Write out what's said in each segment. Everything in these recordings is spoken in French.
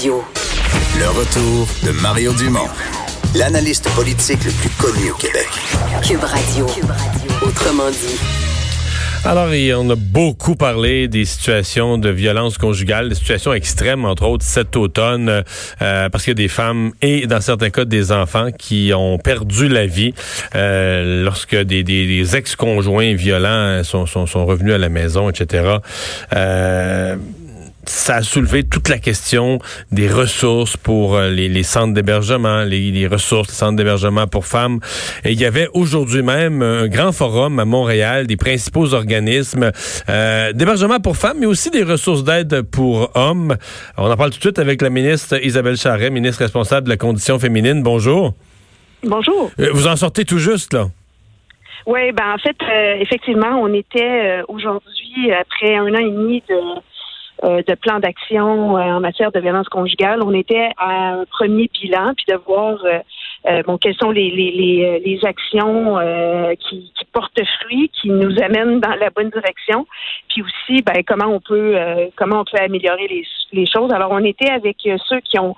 Radio. Le retour de Mario Dumont, l'analyste politique le plus connu au Québec. Cube Radio. Autrement dit. Alors, on a beaucoup parlé des situations de violence conjugale, des situations extrêmes, entre autres cet automne, euh, parce qu'il y a des femmes et, dans certains cas, des enfants qui ont perdu la vie euh, lorsque des, des, ex-conjoints violents sont, sont, sont, revenus à la maison, etc. Euh, ça a soulevé toute la question des ressources pour euh, les, centres d'hébergement, les, ressources, les centres d'hébergement pour femmes. Et il y avait aujourd'hui même un grand forum à Montréal des principaux organismes euh, d'hébergement pour femmes, mais aussi des ressources d'aide pour hommes. On en parle tout de suite avec la ministre Isabelle Charret, ministre responsable de la condition féminine. Bonjour. Bonjour. Euh, vous en sortez tout juste, là? Oui, ben en fait, effectivement, on était aujourd'hui, après un an et demi de euh, de plan d'action euh, en matière de violence conjugale. On était à un premier bilan, puis de voir euh, bon, quelles sont les, les, les, les actions qui, qui, portent fruit, qui nous amènent dans la bonne direction, puis aussi ben, comment on peut comment on peut améliorer les, les choses. Alors, on était avec ceux qui ont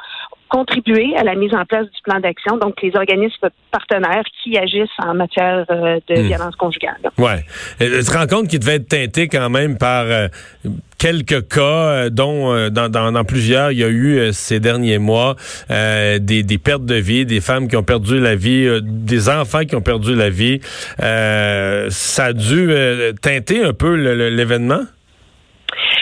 contribué à la mise en place du plan d'action, donc les organismes partenaires qui agissent en matière de hmm. violence conjugale. Ouais, je te rends compte qu'il devait être teinté quand même par quelques cas, euh, dont euh, dans, dans, plusieurs, il y a eu euh, ces derniers mois des, des, pertes de vie, des femmes qui ont perdu la vie, des enfants qui ont perdu la vie. ça a dû teinter un peu l'événement?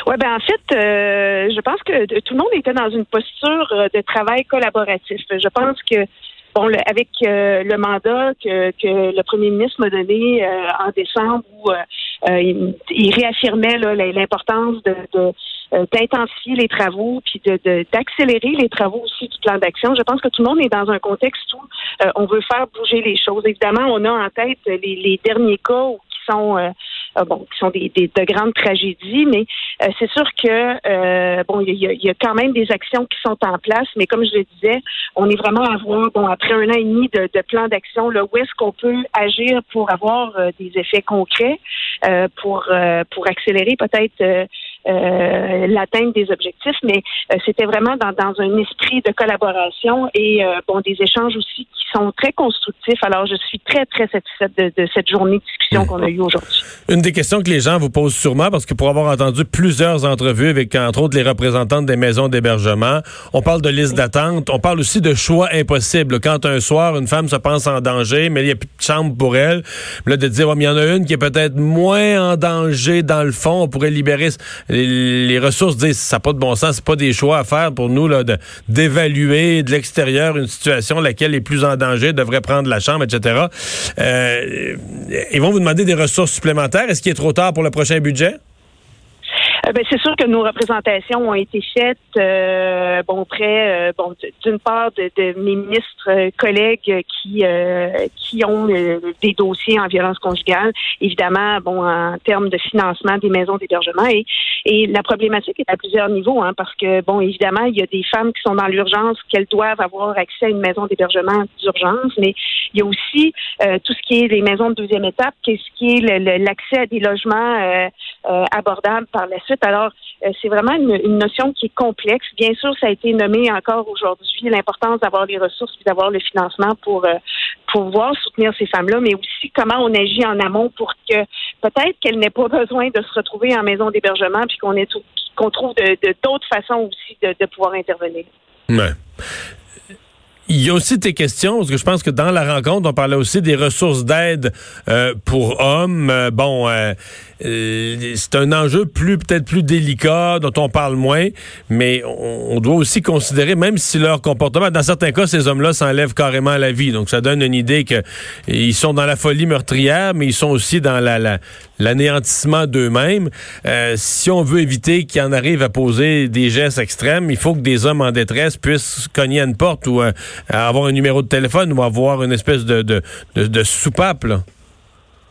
Oui, ben en fait, je pense que tout le monde était dans une posture de travail collaboratif. Je pense que bon, avec le mandat que, que, le premier ministre m'a donné en décembre où euh, il, réaffirmait l'importance de, euh, d'intensifier les travaux puis de, d'accélérer les travaux aussi du plan d'action. Je pense que tout le monde est dans un contexte où euh, on veut faire bouger les choses. Évidemment, on a en tête les, les derniers cas où, qui sont euh, bon, qui sont des, de grandes tragédies, mais euh, c'est sûr que euh, bon, il y, a, quand même des actions qui sont en place, mais comme je le disais, on est vraiment à voir, bon, après un an et demi de, de plan d'action, là, où est-ce qu'on peut agir pour avoir des effets concrets, pour pour accélérer peut-être euh, l'atteinte des objectifs, mais euh, c'était vraiment dans, dans, un esprit de collaboration et euh, bon des échanges aussi qui sont très constructifs. Alors, je suis très très satisfaite de, de cette journée de discussion qu'on a eue aujourd'hui. Une des questions que les gens vous posent sûrement, parce que pour avoir entendu plusieurs entrevues avec entre autres les représentantes des maisons d'hébergement, on parle de liste d'attente, on parle aussi de choix impossibles. Quand un soir une femme se pense en danger, mais il n'y a plus de chambre pour elle, là de dire, il y en a une qui est peut-être moins en danger dans le fond, on pourrait libérer les, ressources disent ça n'a pas de bon sens, c'est pas des choix à faire pour nous là, d'évaluer de, l'extérieur une situation laquelle est plus en danger, devrait prendre la chambre, etc. Euh, ils vont vous demander des ressources supplémentaires. Est-ce qu'il est trop tard pour le prochain budget? Euh, ben, c'est sûr que nos représentations ont été faites, euh, bon, près, euh, bon, d'une part de, de, mes ministres collègues qui qui ont des dossiers en violence conjugale, évidemment, bon, en termes de financement des maisons d'hébergement et et la problématique est à plusieurs niveaux, hein, parce que bon, évidemment, il y a des femmes qui sont dans l'urgence, qu'elles doivent avoir accès à une maison d'hébergement d'urgence, mais il y a aussi tout ce qui est les maisons de deuxième étape, qu'est-ce qui est l'accès à des logements abordables par la suite. Alors, euh, c'est vraiment une, notion qui est complexe. Bien sûr, ça a été nommé encore aujourd'hui, l'importance d'avoir les ressources et d'avoir le financement pour, euh, pouvoir soutenir ces femmes-là, mais aussi comment on agit en amont pour que peut-être qu'elles n'aient pas besoin de se retrouver en maison d'hébergement, puis qu'on trouve d'autres façons aussi de, pouvoir intervenir. Il y a aussi tes questions, parce que je pense que dans la rencontre, on parlait aussi des ressources d'aide euh, pour hommes. bon, c'est un enjeu plus peut-être plus délicat dont on parle moins, mais on, doit aussi considérer, même si leur comportement, dans certains cas, ces hommes-là s'enlèvent carrément à la vie. Donc ça donne une idée que ils sont dans la folie meurtrière, mais ils sont aussi dans la, l'anéantissement d'eux-mêmes. Euh, si on veut éviter qu'ils en arrivent à poser des gestes extrêmes, il faut que des hommes en détresse puissent cogner à une porte ou euh, avoir un numéro de téléphone ou avoir une espèce de, soupape.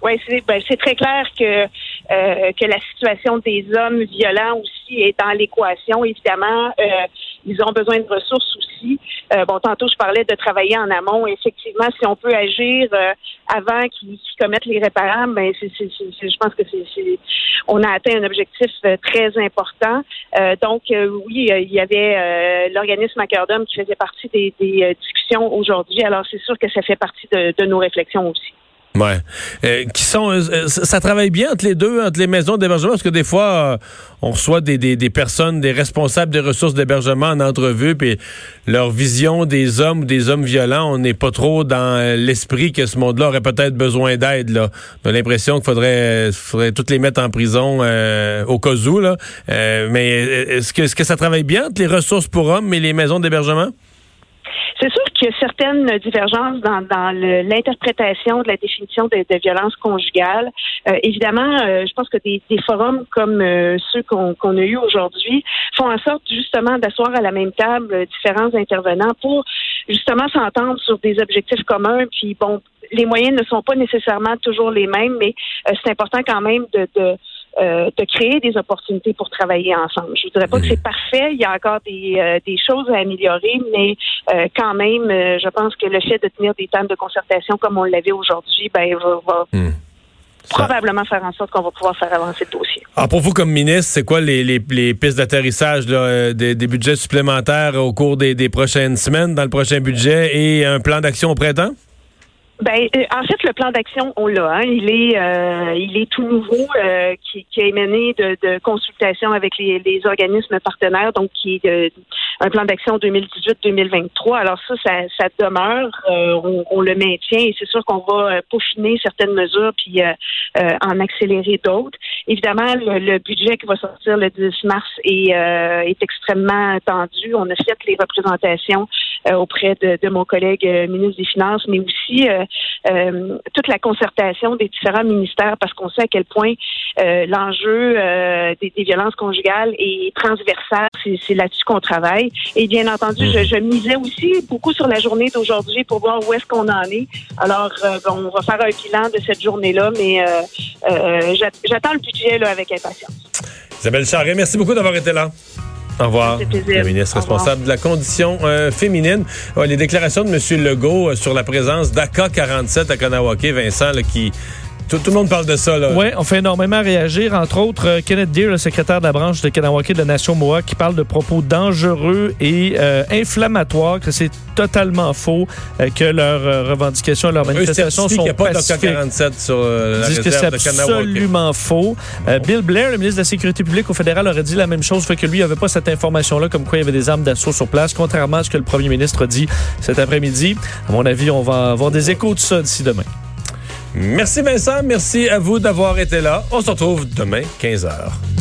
Oui, c'est ben, très clair que euh, que la situation des hommes violents aussi est dans l'équation. Évidemment, euh, ils ont besoin de ressources aussi. Euh, bon, tantôt, je parlais de travailler en amont. Effectivement, si on peut agir euh, avant qu'ils commettent les réparables, ben, c'est, je pense que c'est, on a atteint un objectif euh, très important. donc, oui, il y avait l'organisme à qui faisait partie des, discussions aujourd'hui. Alors, c'est sûr que ça fait partie de nos réflexions aussi. Ouais. Euh, qui sont, euh, euh, ça travaille bien entre les deux, entre les maisons d'hébergement, parce que des fois, on reçoit des, personnes, des responsables des ressources d'hébergement en entrevue, puis leur vision des hommes ou des hommes violents, on n'est pas trop dans l'esprit que ce monde-là aurait peut-être besoin d'aide. Là. On l'impression qu'il faudrait, faudrait toutes les mettre en prison au cas où. Mais que, est-ce que ça travaille bien entre les ressources pour hommes et les maisons d'hébergement? C'est sûr qu'il y a certaines divergences dans, dans l'interprétation de la définition de, de violence conjugale. Euh, évidemment, euh, je pense que des, des forums comme euh, ceux qu'on a eus aujourd'hui font en sorte justement d'asseoir à la même table différents intervenants pour justement s'entendre sur des objectifs communs. Puis bon, les moyens ne sont pas nécessairement toujours les mêmes, mais c'est important quand même de, de euh, de créer des opportunités pour travailler ensemble. Je ne voudrais pas que mhm. c'est parfait, il y a encore des, euh, des choses à améliorer, mais euh, quand même, je pense que le fait de tenir des tables de concertation comme on l'avait aujourd'hui, ben va, hmm. probablement faire en sorte qu'on va pouvoir faire avancer le dossier. Alors ah, pour vous comme ministre, c'est quoi les, les, les pistes d'atterrissage des, des, budgets supplémentaires au cours des, des prochaines semaines dans le prochain budget et un plan d'action au printemps? Ben, euh, en fait, le plan d'action, on l'a. Hein. Il est, euh, il est tout nouveau, euh, qui, qui, a de, de consultations avec les, les, organismes partenaires, donc qui est un plan d'action 2018-2023. Alors ça, ça, ça demeure, on, on, le maintient et c'est sûr qu'on va peaufiner certaines mesures puis en accélérer d'autres. Évidemment, le, budget qui va sortir le 10 mars est, est extrêmement tendu. On a fait les représentations auprès de, mon collègue ministre des Finances, mais aussi euh, toute la concertation des différents ministères parce qu'on sait à quel point euh, l'enjeu euh, des, violences conjugales est transversal. C'est là-dessus qu'on travaille. Et bien entendu, je, je, misais aussi beaucoup sur la journée d'aujourd'hui pour voir où est-ce qu'on en est. Alors, on va faire un bilan de cette journée-là, mais j'attends le budget là, avec impatience. Isabelle Charret, merci beaucoup d'avoir été là. Au revoir. La ministre responsable de la condition euh, féminine. les déclarations de M. Legault euh, sur la présence d'AK-47 à Kanawake, Vincent, qui tout, le monde parle de ça. Oui, on fait énormément réagir. Entre autres, euh, Kenneth Deere, le secrétaire de la branche de Kanawake de la Nation Moa, qui parle de propos dangereux et euh, inflammatoires, que c'est totalement faux, euh, que leurs revendications, leurs manifestations sont pas pacifiques. 47 sur la Ils disent que c'est absolument faux. Bill Blair, le ministre de la Sécurité publique au fédéral, aurait dit la même chose, fait que lui n'avait pas cette information-là, comme quoi il y avait des armes d'assaut sur place, contrairement à ce que le premier ministre a dit cet après-midi. À mon avis, on va avoir des échos de ça d'ici demain. Merci Vincent, merci à vous d'avoir été là. On se retrouve demain, 15h.